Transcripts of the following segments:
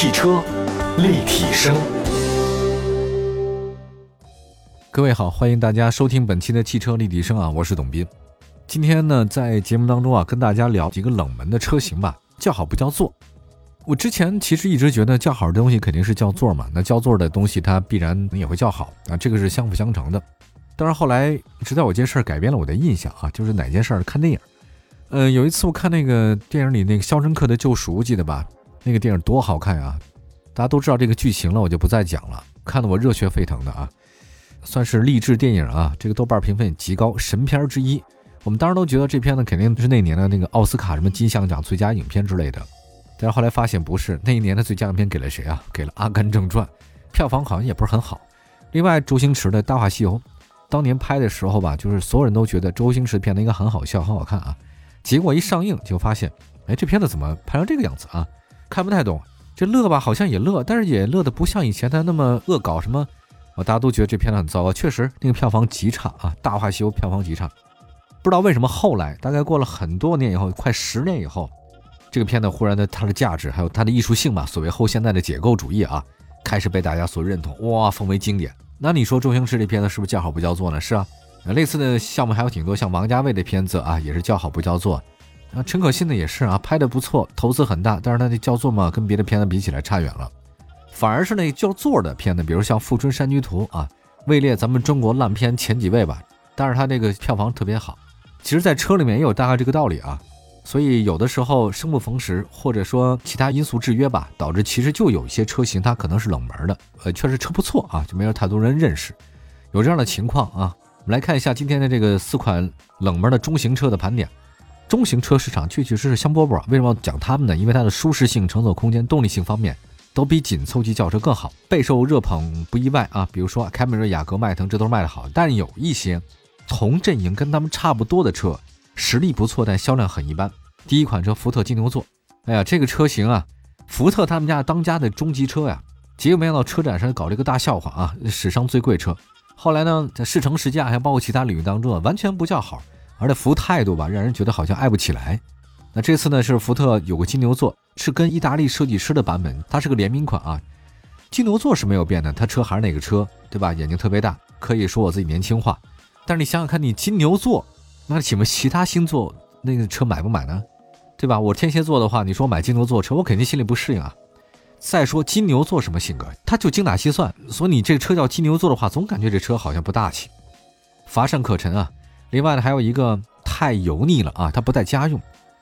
汽车立体声，各位好，欢迎大家收听本期的汽车立体声啊，我是董斌。今天呢，在节目当中啊，跟大家聊几个冷门的车型吧，叫好不叫座。我之前其实一直觉得叫好的东西肯定是叫座嘛，那叫座的东西它必然也会叫好啊，这个是相辅相成的。但是后来直到有件事改变了我的印象啊，就是哪件事儿？看电影。呃，有一次我看那个电影里那个《肖申克的救赎》，记得吧？那个电影多好看啊！大家都知道这个剧情了，我就不再讲了。看得我热血沸腾的啊，算是励志电影啊。这个豆瓣评分极高，神片之一。我们当时都觉得这片子肯定是那年的那个奥斯卡什么金像奖最佳影片之类的。但是后来发现不是，那一年的最佳影片给了谁啊？给了《阿甘正传》，票房好像也不是很好。另外，周星驰的《大话西游》，当年拍的时候吧，就是所有人都觉得周星驰片子应该很好笑、很好看啊。结果一上映就发现，哎，这片子怎么拍成这个样子啊？看不太懂。这乐吧，好像也乐，但是也乐的不像以前他那么恶搞什么。啊，大家都觉得这片子很糟糕，确实那个票房极差啊，《大话西游》票房极差。不知道为什么后来，大概过了很多年以后，快十年以后，这个片子忽然的它的价值还有它的艺术性嘛，所谓后现代的解构主义啊，开始被大家所认同，哇，奉为经典。那你说周星驰这片子是不是叫好不叫座呢？是啊。类似的项目还有挺多，像王家卫的片子啊，也是叫好不叫座。啊，陈可辛的也是啊，拍的不错，投资很大，但是他那叫座嘛，跟别的片子比起来差远了。反而是那叫座的片子，比如像《富春山居图》啊，位列咱们中国烂片前几位吧。但是他这个票房特别好。其实，在车里面也有大概这个道理啊。所以有的时候生不逢时，或者说其他因素制约吧，导致其实就有一些车型它可能是冷门的，呃，确实车不错啊，就没有太多人认识，有这样的情况啊。我们来看一下今天的这个四款冷门的中型车的盘点。中型车市场确确实实香饽饽。为什么要讲它们呢？因为它的舒适性、乘坐空间、动力性方面都比紧凑级轿车更好，备受热捧不意外啊。比如说凯美瑞、雅阁、迈腾，这都是卖的好。但有一些同阵营跟他们差不多的车，实力不错，但销量很一般。第一款车福特金牛座，哎呀，这个车型啊，福特他们家当家的中级车呀。结果没想到车展上搞了一个大笑话啊，史上最贵车。后来呢，在试乘试驾，还包括其他领域当中啊，完全不叫好，而且服务态度吧，让人觉得好像爱不起来。那这次呢，是福特有个金牛座，是跟意大利设计师的版本，它是个联名款啊。金牛座是没有变的，它车还是那个车，对吧？眼睛特别大，可以说我自己年轻化。但是你想想看，你金牛座，那请问其他星座那个车买不买呢？对吧？我天蝎座的话，你说买金牛座车，我肯定心里不适应啊。再说金牛座什么性格？他就精打细算，所以你这个车叫金牛座的话，总感觉这车好像不大气，乏善可陈啊。另外呢，还有一个太油腻了啊，它不带家用。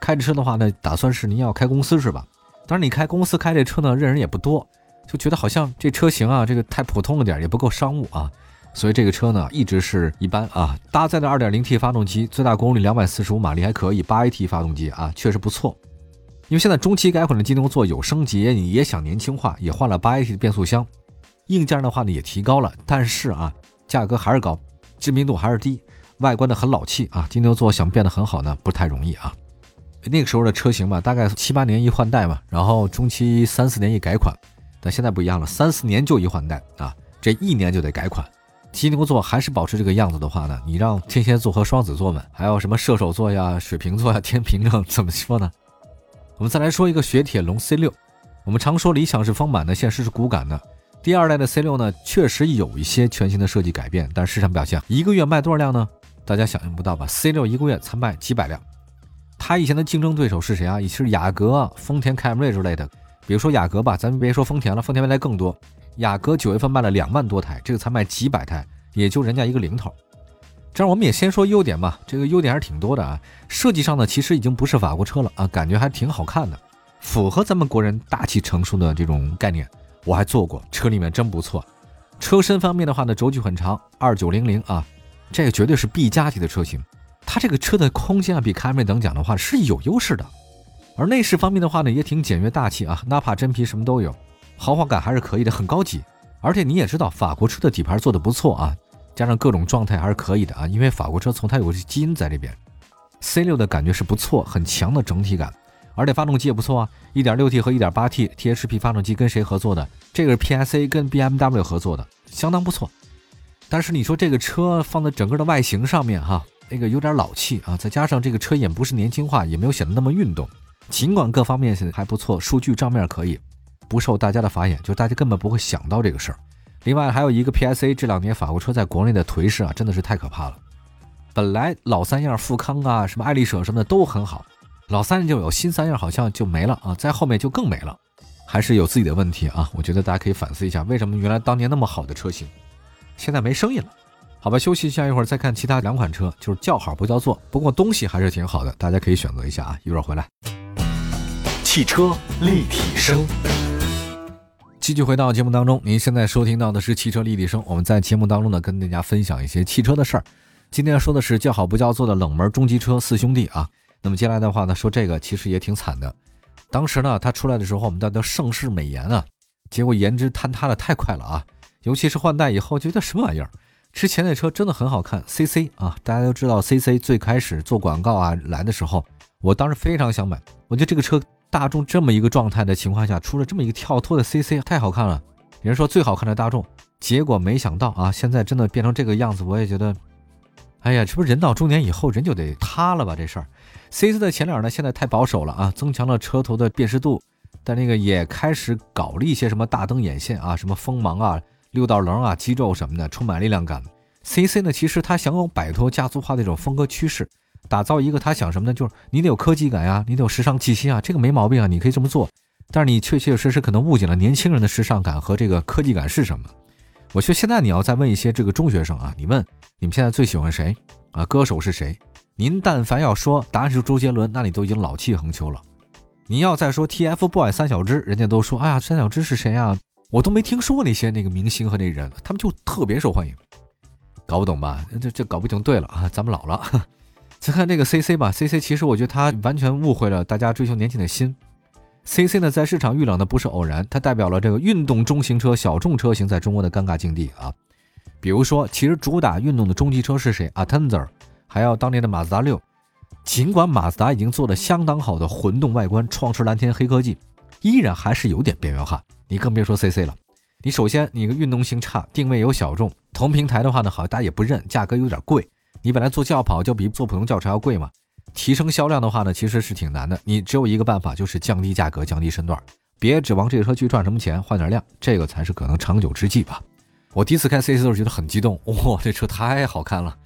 开着车的话呢，打算是您要开公司是吧？当然你开公司开这车呢，认人也不多，就觉得好像这车型啊，这个太普通了点，也不够商务啊。所以这个车呢，一直是一般啊。搭载的 2.0T 发动机，最大功率245马力，还可以。8AT 发动机啊，确实不错。因为现在中期改款的金牛座有升级，你也想年轻化，也换了八 AT 的变速箱，硬件的话呢也提高了，但是啊，价格还是高，知名度还是低，外观的很老气啊。金牛座想变得很好呢，不太容易啊。那个时候的车型嘛，大概七八年一换代嘛，然后中期三四年一改款，但现在不一样了，三四年就一换代啊，这一年就得改款。金牛座还是保持这个样子的话呢，你让天蝎座和双子座们，还有什么射手座呀、水瓶座呀、天平呢，怎么说呢？我们再来说一个雪铁龙 C 六，我们常说理想是丰满的，现实是骨感的。第二代的 C 六呢，确实有一些全新的设计改变，但市场表现一个月卖多少辆呢？大家想象不到吧？C 六一个月才卖几百辆。它以前的竞争对手是谁啊？也是雅阁、丰田凯美瑞之类的。比如说雅阁吧，咱们别说丰田了，丰田未来更多。雅阁九月份卖了两万多台，这个才卖几百台，也就人家一个零头。这样我们也先说优点吧，这个优点还是挺多的啊。设计上呢，其实已经不是法国车了啊，感觉还挺好看的，符合咱们国人大气成熟的这种概念。我还坐过，车里面真不错。车身方面的话呢，轴距很长，二九零零啊，这个绝对是 B 加级的车型。它这个车的空间啊，比凯美等讲的话是有优势的。而内饰方面的话呢，也挺简约大气啊，纳帕真皮什么都有，豪华感还是可以的，很高级。而且你也知道，法国车的底盘做的不错啊。加上各种状态还是可以的啊，因为法国车从它有个基因在这边，C 六的感觉是不错，很强的整体感，而且发动机也不错啊，1.6T 和 1.8T THP 发动机跟谁合作的？这个是 PSA 跟 BMW 合作的，相当不错。但是你说这个车放在整个的外形上面哈，那个有点老气啊，再加上这个车也不是年轻化，也没有显得那么运动。尽管各方面还不错，数据账面可以，不受大家的法眼，就大家根本不会想到这个事儿。另外还有一个 PSA，这两年法国车在国内的颓势啊，真的是太可怕了。本来老三样富康啊，什么爱丽舍什么的都很好，老三就有新三样好像就没了啊，在后面就更没了，还是有自己的问题啊。我觉得大家可以反思一下，为什么原来当年那么好的车型，现在没声音了？好吧，休息一下，一会儿再看其他两款车，就是叫好不叫座，不过东西还是挺好的，大家可以选择一下啊。一会儿回来，汽车立体声。继续回到节目当中，您现在收听到的是汽车立体声。我们在节目当中呢，跟大家分享一些汽车的事儿。今天说的是叫好不叫座的冷门中级车四兄弟啊。那么接下来的话呢，说这个其实也挺惨的。当时呢，它出来的时候，我们大家盛世美颜啊，结果颜值坍塌的太快了啊。尤其是换代以后，觉得什么玩意儿？之前那车真的很好看，CC 啊，大家都知道 CC 最开始做广告啊来的时候，我当时非常想买，我觉得这个车。大众这么一个状态的情况下，出了这么一个跳脱的 CC，太好看了。有人说最好看的大众，结果没想到啊，现在真的变成这个样子，我也觉得，哎呀，这不人到中年以后人就得塌了吧？这事儿，CC 的前脸呢现在太保守了啊，增强了车头的辨识度，但那个也开始搞了一些什么大灯眼线啊，什么锋芒啊、六道棱啊、肌肉什么的，充满力量感。CC 呢，其实它想要摆脱家族化的一种风格趋势。打造一个他想什么呢？就是你得有科技感呀，你得有时尚气息啊，这个没毛病啊，你可以这么做。但是你确确实实可能误解了年轻人的时尚感和这个科技感是什么。我觉得现在你要再问一些这个中学生啊，你问你们现在最喜欢谁啊？歌手是谁？您但凡要说答案是周杰伦，那你都已经老气横秋了。你要再说 TFBOYS 三小只，人家都说哎呀，三小只是谁啊？我都没听说过那些那个明星和那人，他们就特别受欢迎，搞不懂吧？这这搞不懂对了啊，咱们老了。再看这个 CC 吧，CC 其实我觉得他完全误会了大家追求年轻的心。CC 呢，在市场遇冷的不是偶然，它代表了这个运动中型车小众车型在中国的尴尬境地啊。比如说，其实主打运动的中级车是谁 a t e n z e r 还有当年的马自达六。尽管马自达已经做了相当好的混动外观，创驰蓝天黑科技，依然还是有点边缘化。你更别说 CC 了。你首先你个运动性差，定位有小众，同平台的话呢，好像大家也不认，价格有点贵。你本来做轿跑就比做普通轿车要贵嘛，提升销量的话呢，其实是挺难的。你只有一个办法，就是降低价格，降低身段，别指望这个车去赚什么钱，换点量，这个才是可能长久之计吧。我第一次开 CC 的时候觉得很激动，哇，这车太好看了，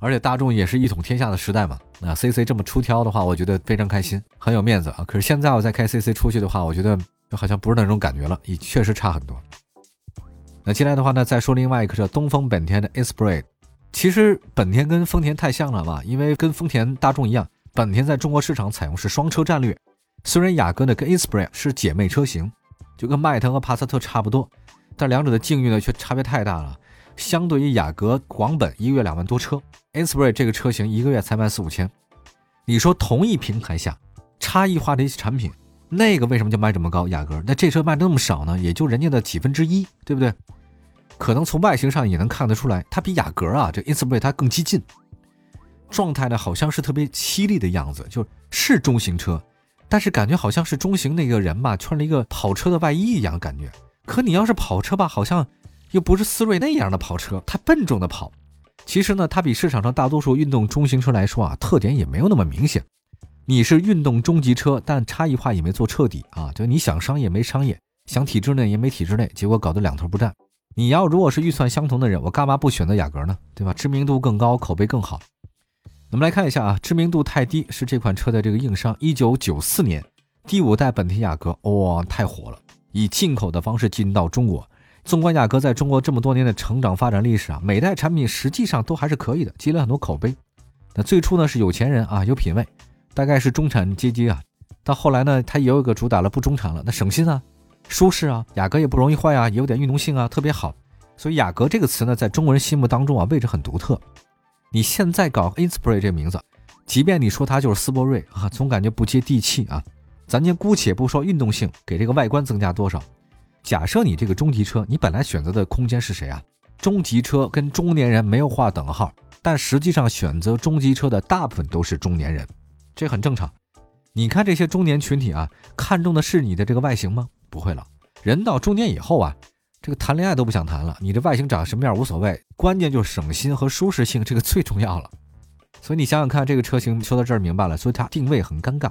而且大众也是一统天下的时代嘛。那 CC 这么出挑的话，我觉得非常开心，很有面子啊。可是现在我再开 CC 出去的话，我觉得好像不是那种感觉了，也确实差很多。那接下来的话呢，再说另外一个车，东风本田的 Esprit。其实本田跟丰田太像了吧？因为跟丰田、大众一样，本田在中国市场采用是双车战略。虽然雅阁呢跟 Esprit 是姐妹车型，就跟迈腾和帕萨特差不多，但两者的境遇呢却差别太大了。相对于雅阁、广本一个月两万多车，Esprit 这个车型一个月才卖四五千。你说同一平台下差异化的一些产品，那个为什么就卖这么高？雅阁那这车卖那么少呢？也就人家的几分之一，对不对？可能从外形上也能看得出来，它比雅阁啊，这 Esprit 它更激进，状态呢好像是特别犀利的样子，就是中型车，但是感觉好像是中型那个人吧，穿了一个跑车的外衣一样感觉。可你要是跑车吧，好像又不是思锐那样的跑车，太笨重的跑。其实呢，它比市场上大多数运动中型车来说啊，特点也没有那么明显。你是运动中级车，但差异化也没做彻底啊，就你想商业没商业，想体制内也没体制内，结果搞得两头不占。你要如果是预算相同的人，我干嘛不选择雅阁呢？对吧？知名度更高，口碑更好。我们来看一下啊，知名度太低是这款车的这个硬伤。一九九四年，第五代本田雅阁，哇，太火了，以进口的方式进到中国。纵观雅阁在中国这么多年的成长发展历史啊，每代产品实际上都还是可以的，积累很多口碑。那最初呢是有钱人啊，有品位，大概是中产阶级啊。到后来呢，它也有一个主打了不中产了，那省心啊。舒适啊，雅阁也不容易坏啊，也有点运动性啊，特别好。所以雅阁这个词呢，在中国人心目当中啊，位置很独特。你现在搞 Inspire 这个名字，即便你说它就是斯铂瑞啊，总感觉不接地气啊。咱先姑且不说运动性给这个外观增加多少，假设你这个中级车，你本来选择的空间是谁啊？中级车跟中年人没有划等号，但实际上选择中级车的大部分都是中年人，这很正常。你看这些中年群体啊，看重的是你的这个外形吗？不会了，人到中年以后啊，这个谈恋爱都不想谈了。你这外形长什么样无所谓，关键就是省心和舒适性，这个最重要了。所以你想想看，这个车型说到这儿明白了，所以它定位很尴尬。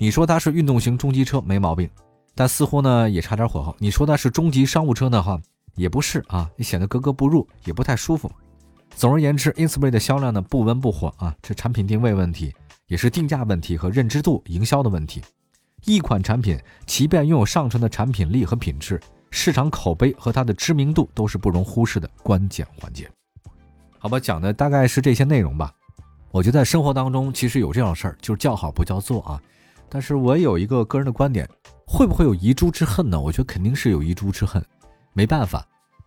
你说它是运动型中级车没毛病，但似乎呢也差点火候。你说它是中级商务车的话，也不是啊，也显得格格不入，也不太舒服。总而言之，Inspire 的销量呢不温不火啊，这产品定位问题，也是定价问题和认知度、营销的问题。一款产品，即便拥有上乘的产品力和品质，市场口碑和它的知名度都是不容忽视的关键环节。好吧，讲的大概是这些内容吧。我觉得在生活当中，其实有这种事儿，就是叫好不叫座啊。但是我有一个个人的观点，会不会有遗珠之恨呢？我觉得肯定是有遗珠之恨。没办法，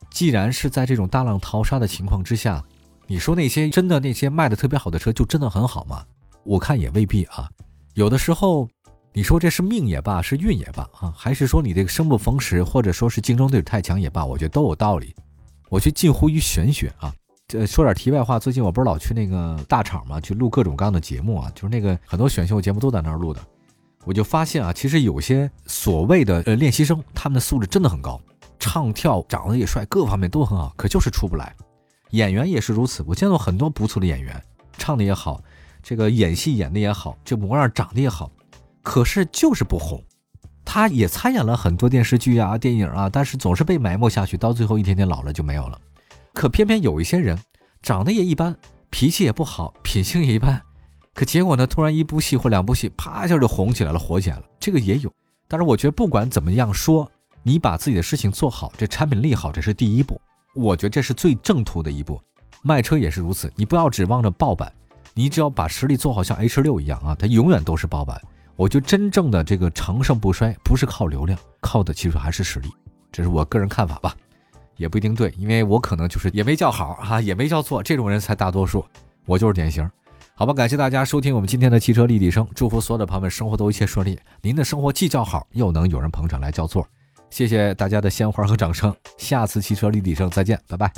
既然是在这种大浪淘沙的情况之下。你说那些真的那些卖的特别好的车就真的很好吗？我看也未必啊。有的时候，你说这是命也罢，是运也罢啊，还是说你这个生不逢时，或者说是竞争对手太强也罢，我觉得都有道理。我觉得近乎于玄学啊。这说点题外话，最近我不是老去那个大厂嘛，去录各种各样的节目啊，就是那个很多选秀节目都在那儿录的。我就发现啊，其实有些所谓的呃练习生，他们的素质真的很高，唱跳长得也帅，各方面都很好，可就是出不来。演员也是如此，我见到很多不错的演员，唱的也好，这个演戏演的也好，这模样长得也好，可是就是不红。他也参演了很多电视剧啊、电影啊，但是总是被埋没下去，到最后一天天老了就没有了。可偏偏有一些人长得也一般，脾气也不好，品性也一般，可结果呢，突然一部戏或两部戏，啪一下就红起来了，火起来了。这个也有。但是我觉得不管怎么样说，你把自己的事情做好，这产品力好，这是第一步。我觉得这是最正途的一步，卖车也是如此。你不要指望着爆版，你只要把实力做好，像 H 六一样啊，它永远都是爆版。我觉得真正的这个长盛不衰，不是靠流量，靠的其实还是实力。这是我个人看法吧，也不一定对，因为我可能就是也没叫好啊，也没叫错，这种人才大多数，我就是典型。好吧，感谢大家收听我们今天的汽车立体声，祝福所有的朋友们生活都一切顺利，您的生活既叫好，又能有人捧场来叫座。谢谢大家的鲜花和掌声，下次汽车立体声再见，拜拜。